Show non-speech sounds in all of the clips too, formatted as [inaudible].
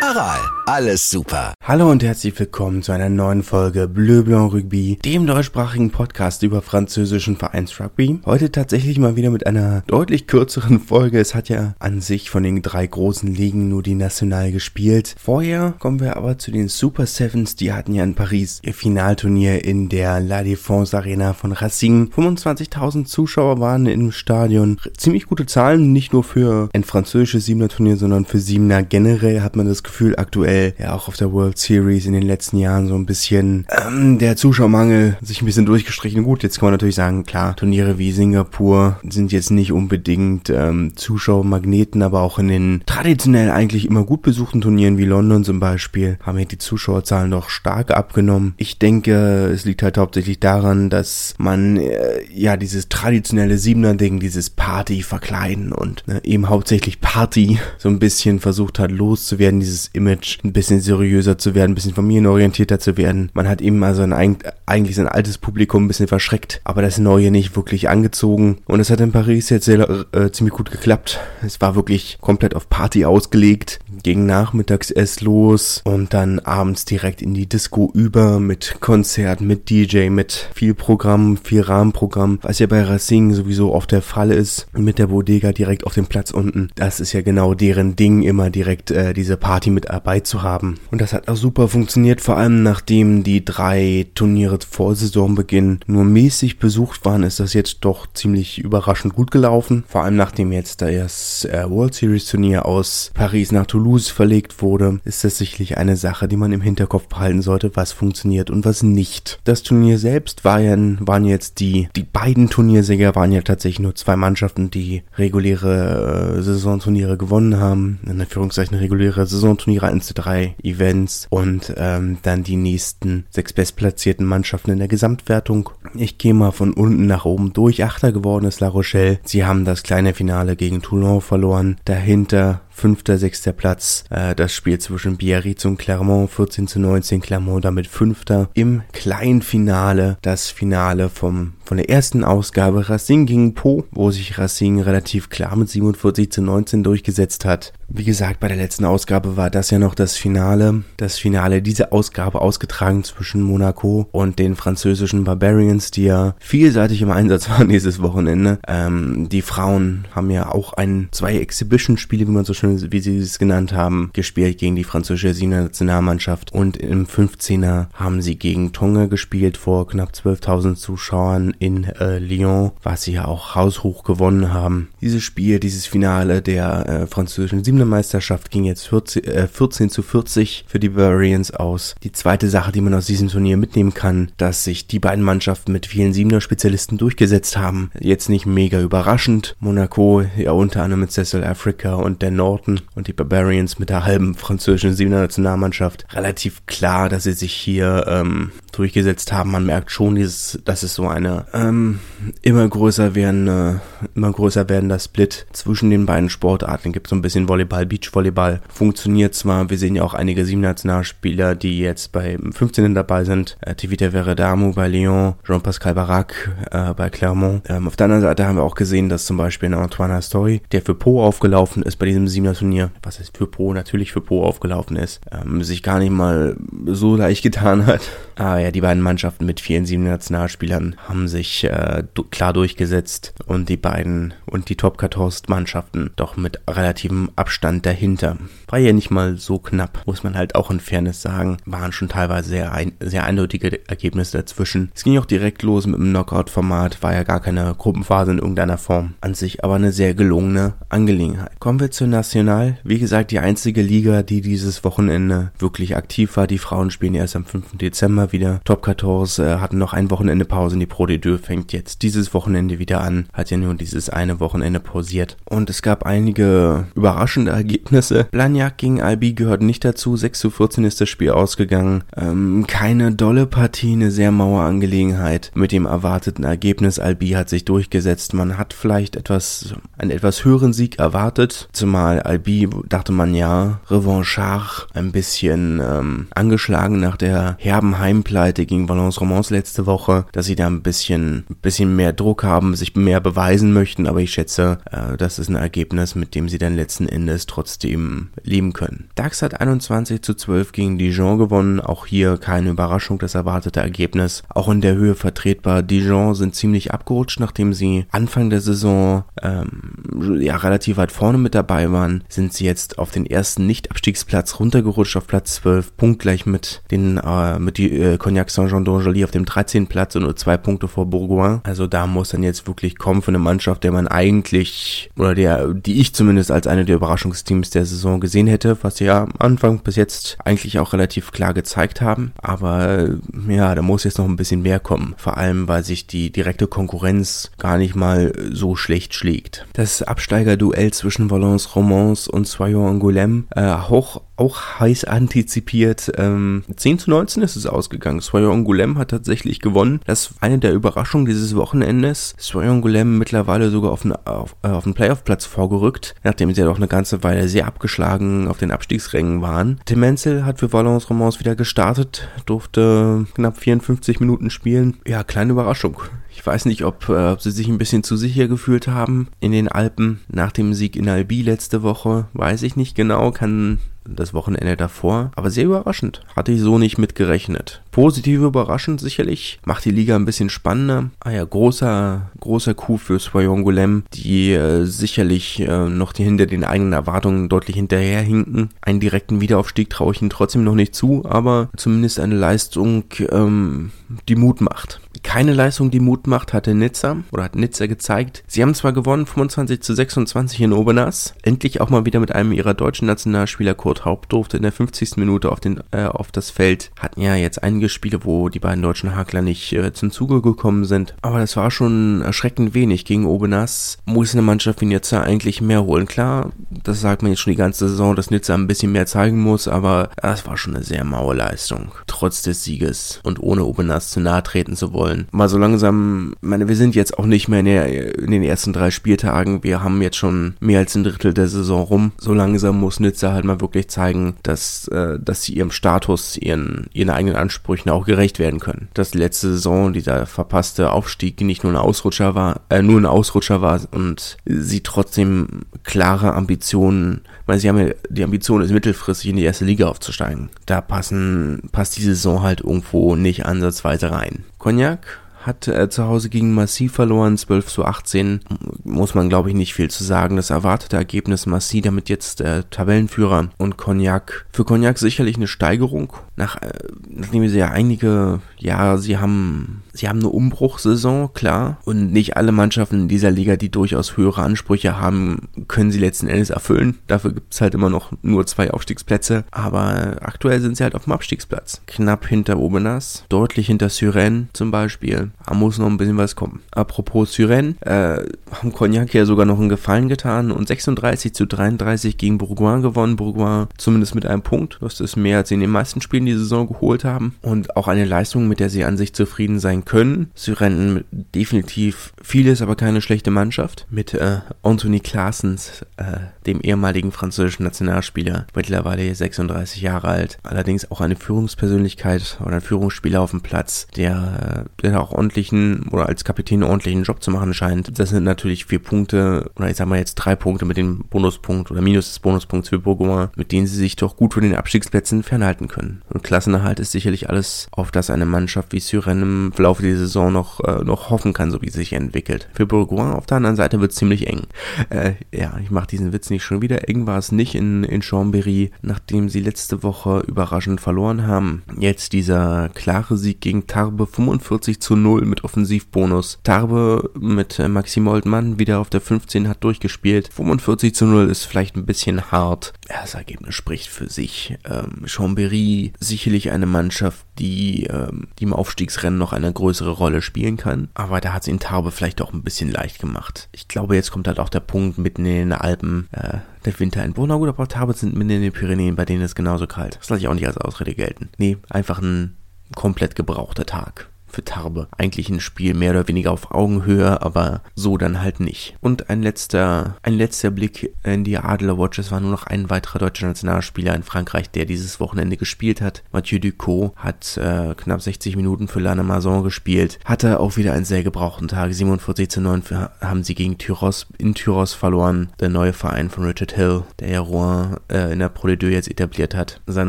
Aral, alles super. Hallo und herzlich willkommen zu einer neuen Folge Bleu Blanc Rugby, dem deutschsprachigen Podcast über französischen Vereinsrugby. Heute tatsächlich mal wieder mit einer deutlich kürzeren Folge. Es hat ja an sich von den drei großen Ligen nur die National gespielt. Vorher kommen wir aber zu den Super Sevens. Die hatten ja in Paris ihr Finalturnier in der La Défense Arena von Racing. 25.000 Zuschauer waren im Stadion. Ziemlich gute Zahlen, nicht nur für ein französisches Siebener Turnier, sondern für Siebener generell hat man das Gefühl aktuell, ja auch auf der World Series in den letzten Jahren so ein bisschen ähm, der Zuschauermangel sich ein bisschen durchgestrichen. Gut, jetzt kann man natürlich sagen, klar, Turniere wie Singapur sind jetzt nicht unbedingt ähm, Zuschauermagneten, aber auch in den traditionell eigentlich immer gut besuchten Turnieren wie London zum Beispiel haben ja die Zuschauerzahlen doch stark abgenommen. Ich denke, es liegt halt hauptsächlich daran, dass man äh, ja dieses traditionelle Siebener-Ding, dieses Party verkleiden und ne, eben hauptsächlich Party [laughs] so ein bisschen versucht hat loszuwerden, dieses dieses Image ein bisschen seriöser zu werden, ein bisschen familienorientierter zu werden. Man hat eben also ein, eigentlich sein altes Publikum ein bisschen verschreckt, aber das Neue nicht wirklich angezogen. Und es hat in Paris jetzt sehr, äh, ziemlich gut geklappt. Es war wirklich komplett auf Party ausgelegt. Ging nachmittags erst los und dann abends direkt in die Disco über mit Konzert, mit DJ, mit viel Programm, viel Rahmenprogramm, was ja bei Racing sowieso oft der Fall ist. Mit der Bodega direkt auf dem Platz unten. Das ist ja genau deren Ding, immer direkt äh, diese Party Party mit dabei zu haben. Und das hat auch super funktioniert, vor allem nachdem die drei Turniere vor Saisonbeginn nur mäßig besucht waren, ist das jetzt doch ziemlich überraschend gut gelaufen. Vor allem nachdem jetzt das äh, World Series Turnier aus Paris nach Toulouse verlegt wurde, ist das sicherlich eine Sache, die man im Hinterkopf behalten sollte, was funktioniert und was nicht. Das Turnier selbst war ja, waren jetzt die, die beiden Turniersieger waren ja tatsächlich nur zwei Mannschaften, die reguläre äh, Saisonturniere gewonnen haben. In Anführungszeichen reguläre Saison Turniere, 1 zu 3 Events und ähm, dann die nächsten sechs bestplatzierten Mannschaften in der Gesamtwertung. Ich gehe mal von unten nach oben durch. Achter geworden ist La Rochelle. Sie haben das kleine Finale gegen Toulon verloren. Dahinter fünfter, sechster Platz. Äh, das Spiel zwischen Biarritz und Clermont 14 zu 19. Clermont damit fünfter. Im Kleinfinale das Finale vom von der ersten Ausgabe Racing gegen Po, wo sich Racing relativ klar mit 47 zu 19 durchgesetzt hat. Wie gesagt, bei der letzten Ausgabe war das ja noch das Finale. Das Finale dieser Ausgabe ausgetragen zwischen Monaco und den französischen Barbarians, die ja vielseitig im Einsatz waren [laughs] dieses Wochenende. Ähm, die Frauen haben ja auch ein, zwei Exhibition-Spiele, wie man so schön schon, wie sie es genannt haben, gespielt gegen die französische Siebener Nationalmannschaft und im 15er haben sie gegen Tonga gespielt vor knapp 12.000 Zuschauern in äh, Lyon, was sie ja auch haushoch gewonnen haben. Dieses Spiel, dieses Finale der äh, französischen Siebener Meisterschaft ging jetzt 14, äh, 14 zu 40 für die Bavarians aus. Die zweite Sache, die man aus diesem Turnier mitnehmen kann, dass sich die beiden Mannschaften mit vielen Siebener Spezialisten durchgesetzt haben. Jetzt nicht mega überraschend. Monaco ja unter anderem mit Cecil Africa und der Nord Norton und die Barbarians mit der halben französischen Siebener Nationalmannschaft relativ klar, dass sie sich hier ähm, durchgesetzt haben. Man merkt schon, dieses, dass es so eine ähm, immer größer werdende, immer größer werdender Split zwischen den beiden Sportarten gibt. So ein bisschen Volleyball, Beachvolleyball funktioniert zwar. Wir sehen ja auch einige Siebener-Nationalspieler, die jetzt bei 15. dabei sind. Äh, Tivita Veredamu bei Lyon, Jean-Pascal Barak äh, bei Clermont. Ähm, auf der anderen Seite haben wir auch gesehen, dass zum Beispiel Antoine Astori, der für Po aufgelaufen ist bei diesem Siebener Turnier, was heißt für Po, natürlich für Po aufgelaufen ist, ähm, sich gar nicht mal so leicht getan hat. Aber ja, die beiden Mannschaften mit vielen sieben Nationalspielern haben sich äh, klar durchgesetzt und die beiden und die Top 14 Mannschaften doch mit relativem Abstand dahinter. War ja nicht mal so knapp, muss man halt auch in Fairness sagen. Waren schon teilweise sehr, ein, sehr eindeutige Ergebnisse dazwischen. Es ging auch direkt los mit dem Knockout-Format, war ja gar keine Gruppenphase in irgendeiner Form. An sich aber eine sehr gelungene Angelegenheit. Kommen wir zur National. Wie gesagt, die einzige Liga, die dieses Wochenende wirklich aktiv war. Die Frauen spielen erst am 5. Dezember immer wieder. Top 14 äh, hatten noch ein Wochenende Pause die Pro D2 fängt jetzt dieses Wochenende wieder an. Hat ja nur dieses eine Wochenende pausiert. Und es gab einige überraschende Ergebnisse. Blagnac gegen Albi gehört nicht dazu. 6 zu 14 ist das Spiel ausgegangen. Ähm, keine dolle Partie, eine sehr maue Angelegenheit mit dem erwarteten Ergebnis. Albi hat sich durchgesetzt. Man hat vielleicht etwas, einen etwas höheren Sieg erwartet. Zumal Albi, dachte man ja, Revanchard, ein bisschen ähm, angeschlagen nach der herben Heimpleite gegen Valence Romans letzte Woche, dass sie da ein bisschen, bisschen mehr Druck haben, sich mehr beweisen möchten. Aber ich schätze, äh, das ist ein Ergebnis, mit dem sie dann letzten Endes trotzdem leben können. DAX hat 21 zu 12 gegen Dijon gewonnen. Auch hier keine Überraschung, das erwartete Ergebnis. Auch in der Höhe vertretbar. Dijon sind ziemlich abgerutscht, nachdem sie Anfang der Saison ähm, ja relativ weit vorne mit dabei waren, sind sie jetzt auf den ersten Nicht-Abstiegsplatz runtergerutscht auf Platz 12, punktgleich mit den äh, mit die äh, Cognac Saint-Jean d'Angely auf dem 13. Platz und nur zwei Punkte vor Bourgoin. Also da muss dann jetzt wirklich kommen für eine Mannschaft, der man eigentlich oder der die ich zumindest als eine der Überraschungsteams der Saison gesehen hätte, was sie ja am Anfang bis jetzt eigentlich auch relativ klar gezeigt haben. Aber ja, da muss jetzt noch ein bisschen mehr kommen. Vor allem, weil sich die direkte Konkurrenz gar nicht mal so schlecht schlägt. Das Absteigerduell zwischen Valence Romans und Soyon Angoulême äh, hoch auch heiß antizipiert. Ähm, 10 zu 19 ist es ausgegangen. Soyon Angoulême hat tatsächlich gewonnen. Das war eine der Überraschungen dieses Wochenendes. Soyon Angoulême mittlerweile sogar auf den, auf, äh, auf Playoff-Platz vorgerückt, nachdem sie ja doch eine ganze Weile sehr abgeschlagen auf den Abstiegsrängen waren. Tim Menzel hat für Valence Romans wieder gestartet, durfte knapp 54 Minuten spielen. Ja, kleine Überraschung. Ich weiß nicht, ob, äh, ob sie sich ein bisschen zu sicher gefühlt haben in den Alpen nach dem Sieg in Albi letzte Woche. Weiß ich nicht genau, kann das Wochenende davor. Aber sehr überraschend. Hatte ich so nicht mitgerechnet. Positiv überraschend sicherlich. Macht die Liga ein bisschen spannender. Ah ja, großer, großer Coup für Soyon Golem, die äh, sicherlich äh, noch die, hinter den eigenen Erwartungen deutlich hinterherhinken. Einen direkten Wiederaufstieg traue ich ihnen trotzdem noch nicht zu, aber zumindest eine Leistung, ähm, die Mut macht. Keine Leistung, die Mut macht, hatte Nizza oder hat Nizza gezeigt. Sie haben zwar gewonnen, 25 zu 26 in Obernas. Endlich auch mal wieder mit einem ihrer deutschen Nationalspieler Kurt Haupt durfte in der 50. Minute auf, den, äh, auf das Feld. Hatten ja jetzt einige Spiele, wo die beiden deutschen Hakler nicht äh, zum Zuge gekommen sind. Aber das war schon erschreckend wenig. Gegen Obernas muss eine Mannschaft wie Nizza eigentlich mehr holen. Klar, das sagt man jetzt schon die ganze Saison, dass Nizza ein bisschen mehr zeigen muss, aber das war schon eine sehr maue Leistung. Trotz des Sieges und ohne Obernas zu nahe treten zu wollen wollen. Mal so langsam, meine, wir sind jetzt auch nicht mehr in, der, in, den ersten drei Spieltagen. Wir haben jetzt schon mehr als ein Drittel der Saison rum. So langsam muss Nizza halt mal wirklich zeigen, dass, äh, dass sie ihrem Status, ihren, ihren eigenen Ansprüchen auch gerecht werden können. Dass letzte Saison, dieser verpasste Aufstieg nicht nur ein Ausrutscher war, äh, nur ein Ausrutscher war und sie trotzdem klare Ambitionen, weil sie haben ja die Ambition, ist mittelfristig in die erste Liga aufzusteigen. Da passen, passt die Saison halt irgendwo nicht ansatzweise rein. Cognac hat äh, zu Hause gegen Massiv verloren, 12 zu 18. Muss man, glaube ich, nicht viel zu sagen. Das erwartete Ergebnis Massiv damit jetzt äh, Tabellenführer und Cognac. Für Cognac sicherlich eine Steigerung. Nach, äh, nachdem sie ja einige, ja, sie haben, sie haben eine Umbruchsaison, klar. Und nicht alle Mannschaften in dieser Liga, die durchaus höhere Ansprüche haben, können sie letzten Endes erfüllen. Dafür gibt es halt immer noch nur zwei Aufstiegsplätze. Aber aktuell sind sie halt auf dem Abstiegsplatz. Knapp hinter Obenas, deutlich hinter Syren zum Beispiel. Da muss noch ein bisschen was kommen. Apropos Syren, äh, haben Cognac ja sogar noch einen Gefallen getan und 36 zu 33 gegen Bourgoin gewonnen. Bourgoin zumindest mit einem Punkt. Das ist mehr, als sie in den meisten Spielen die Saison geholt haben. Und auch eine Leistung, mit der sie an sich zufrieden sein können. Syren definitiv vieles, aber keine schlechte Mannschaft. Mit äh, Anthony Claessens, äh, dem ehemaligen französischen Nationalspieler, mittlerweile 36 Jahre alt. Allerdings auch eine Führungspersönlichkeit oder ein Führungsspieler auf dem Platz, der, der auch ordentlichen oder als Kapitän ordentlichen Job zu machen scheint. Das sind natürlich vier Punkte oder ich sag mal jetzt drei Punkte mit dem Bonuspunkt oder Minus des Bonuspunkts für Bourgoin, mit denen sie sich doch gut von den Abstiegsplätzen fernhalten können. Und Klassenerhalt ist sicherlich alles, auf das eine Mannschaft wie Syren im Verlauf der Saison noch, äh, noch hoffen kann, so wie sie sich entwickelt. Für Bourgoin auf der anderen Seite wird es ziemlich eng. Äh, ja, ich mache diesen Witz nicht schon wieder. Eng war es nicht in, in Chambéry, nachdem sie letzte Woche überraschend verloren haben. Jetzt dieser klare Sieg gegen Tarbe 45 zu 0 mit Offensivbonus. Tarbe mit äh, Maxim Oldmann wieder auf der 15 hat durchgespielt. 45 zu 0 ist vielleicht ein bisschen hart. Ja, das Ergebnis spricht für sich. Ähm, Chambéry sicherlich eine Mannschaft, die, ähm, die im Aufstiegsrennen noch eine größere Rolle spielen kann. Aber da hat es in Tarbe vielleicht auch ein bisschen leicht gemacht. Ich glaube, jetzt kommt halt auch der Punkt mitten in den Alpen, äh, der Winter in. Gut, aber Tarbe sind mitten in den Pyrenäen, bei denen ist es genauso kalt. Das lasse ich auch nicht als Ausrede gelten. Nee, einfach ein komplett gebrauchter Tag für Tarbe. Eigentlich ein Spiel mehr oder weniger auf Augenhöhe, aber so dann halt nicht. Und ein letzter, ein letzter Blick in die Adler Watch. Es war nur noch ein weiterer deutscher Nationalspieler in Frankreich, der dieses Wochenende gespielt hat. Mathieu Ducot hat äh, knapp 60 Minuten für Lana Mason gespielt. Hatte auch wieder einen sehr gebrauchten Tag. 47 zu 9 für, haben sie gegen Tyros in Tyros verloren. Der neue Verein von Richard Hill, der ja Rouen äh, in der Pro de jetzt etabliert hat. Sein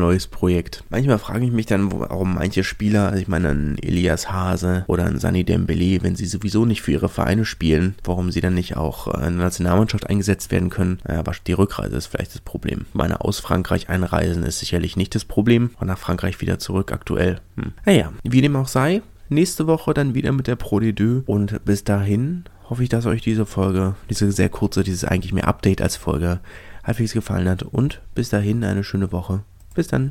neues Projekt. Manchmal frage ich mich dann, warum manche Spieler, also ich meine Elias Hase oder ein Sani Dembele, wenn sie sowieso nicht für ihre Vereine spielen, warum sie dann nicht auch in der Nationalmannschaft eingesetzt werden können. Aber die Rückreise ist vielleicht das Problem. Meine aus Frankreich einreisen ist sicherlich nicht das Problem. Und nach Frankreich wieder zurück aktuell. Hm. Naja, wie dem auch sei, nächste Woche dann wieder mit der Pro de Deux. Und bis dahin hoffe ich, dass euch diese Folge, diese sehr kurze, dieses eigentlich mehr Update als Folge halbwegs gefallen hat. Und bis dahin eine schöne Woche. Bis dann.